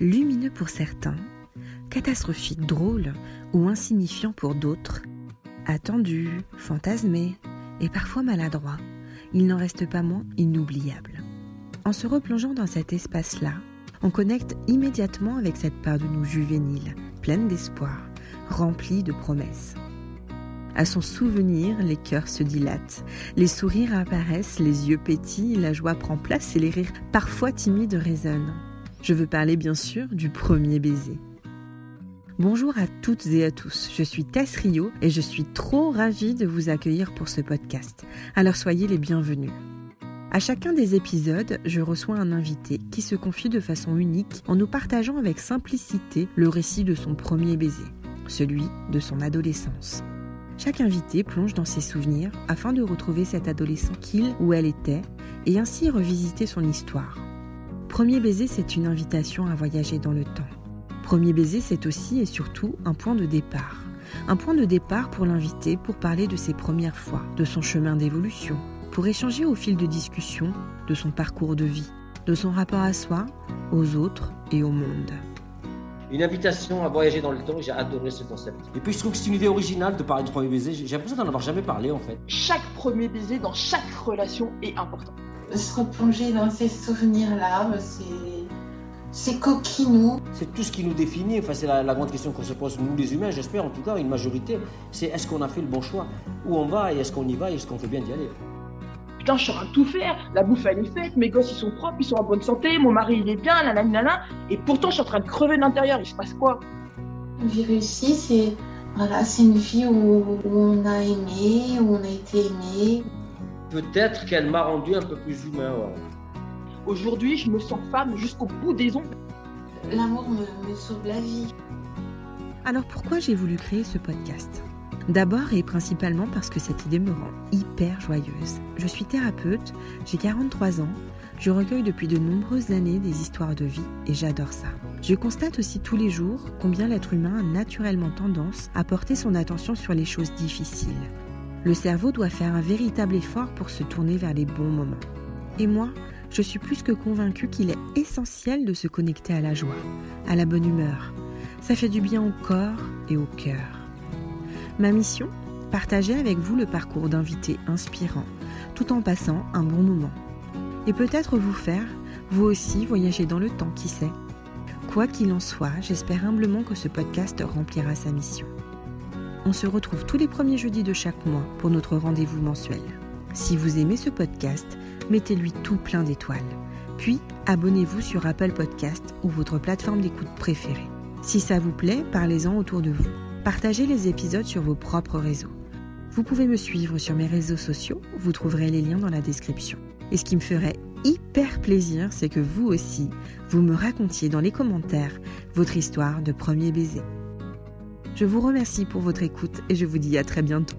Lumineux pour certains, catastrophique drôle ou insignifiant pour d'autres, attendu, fantasmé et parfois maladroit, il n'en reste pas moins inoubliable. En se replongeant dans cet espace-là, on connecte immédiatement avec cette part de nous juvénile, pleine d'espoir, remplie de promesses. À son souvenir, les cœurs se dilatent, les sourires apparaissent, les yeux pétillent, la joie prend place et les rires parfois timides résonnent. Je veux parler bien sûr du premier baiser. Bonjour à toutes et à tous, je suis Tess Rio et je suis trop ravie de vous accueillir pour ce podcast. Alors soyez les bienvenus. À chacun des épisodes, je reçois un invité qui se confie de façon unique en nous partageant avec simplicité le récit de son premier baiser, celui de son adolescence. Chaque invité plonge dans ses souvenirs afin de retrouver cet adolescent qu'il ou elle était et ainsi revisiter son histoire. Premier baiser, c'est une invitation à voyager dans le temps. Premier baiser, c'est aussi et surtout un point de départ. Un point de départ pour l'invité pour parler de ses premières fois, de son chemin d'évolution, pour échanger au fil de discussion de son parcours de vie, de son rapport à soi, aux autres et au monde une invitation à voyager dans le temps. J'ai adoré ce concept. Et puis je trouve que c'est une idée originale de parler de premier baiser. J'ai l'impression d'en avoir jamais parlé en fait. Chaque premier baiser dans chaque relation est important. Se replonger dans ces souvenirs-là, c'est c'est coquinou. C'est tout ce qui nous définit. Enfin, c'est la, la, grande question qu'on se pose, nous les humains, j'espère en tout cas, une majorité. C'est est-ce qu'on a fait le bon choix? Où on va et est-ce qu'on y va et est-ce qu'on fait bien d'y aller? Putain, je suis en train de tout faire. La bouffe, elle est faite. Mes gosses, ils sont propres, ils sont en bonne santé. Mon mari, il est bien, nanana. Et pourtant, je suis en train de crever de l'intérieur. Il se passe quoi? Une vie réussie, c'est voilà, c'est une vie où, on a aimé, où on a été aimé. Peut-être qu'elle m'a rendu un peu plus humain. Aujourd'hui, je me sens femme jusqu'au bout des ongles. L'amour me, me sauve la vie. Alors pourquoi j'ai voulu créer ce podcast? D'abord et principalement parce que cette idée me rend hyper joyeuse. Je suis thérapeute, j'ai 43 ans, je recueille depuis de nombreuses années des histoires de vie et j'adore ça. Je constate aussi tous les jours combien l'être humain a naturellement tendance à porter son attention sur les choses difficiles. Le cerveau doit faire un véritable effort pour se tourner vers les bons moments. Et moi, je suis plus que convaincue qu'il est essentiel de se connecter à la joie, à la bonne humeur. Ça fait du bien au corps et au cœur. Ma mission Partager avec vous le parcours d'invités inspirants, tout en passant un bon moment. Et peut-être vous faire, vous aussi, voyager dans le temps, qui sait. Quoi qu'il en soit, j'espère humblement que ce podcast remplira sa mission. On se retrouve tous les premiers jeudis de chaque mois pour notre rendez-vous mensuel. Si vous aimez ce podcast, mettez-lui tout plein d'étoiles. Puis, abonnez-vous sur Apple Podcast ou votre plateforme d'écoute préférée. Si ça vous plaît, parlez-en autour de vous. Partagez les épisodes sur vos propres réseaux. Vous pouvez me suivre sur mes réseaux sociaux, vous trouverez les liens dans la description. Et ce qui me ferait hyper plaisir, c'est que vous aussi, vous me racontiez dans les commentaires votre histoire de premier baiser. Je vous remercie pour votre écoute et je vous dis à très bientôt.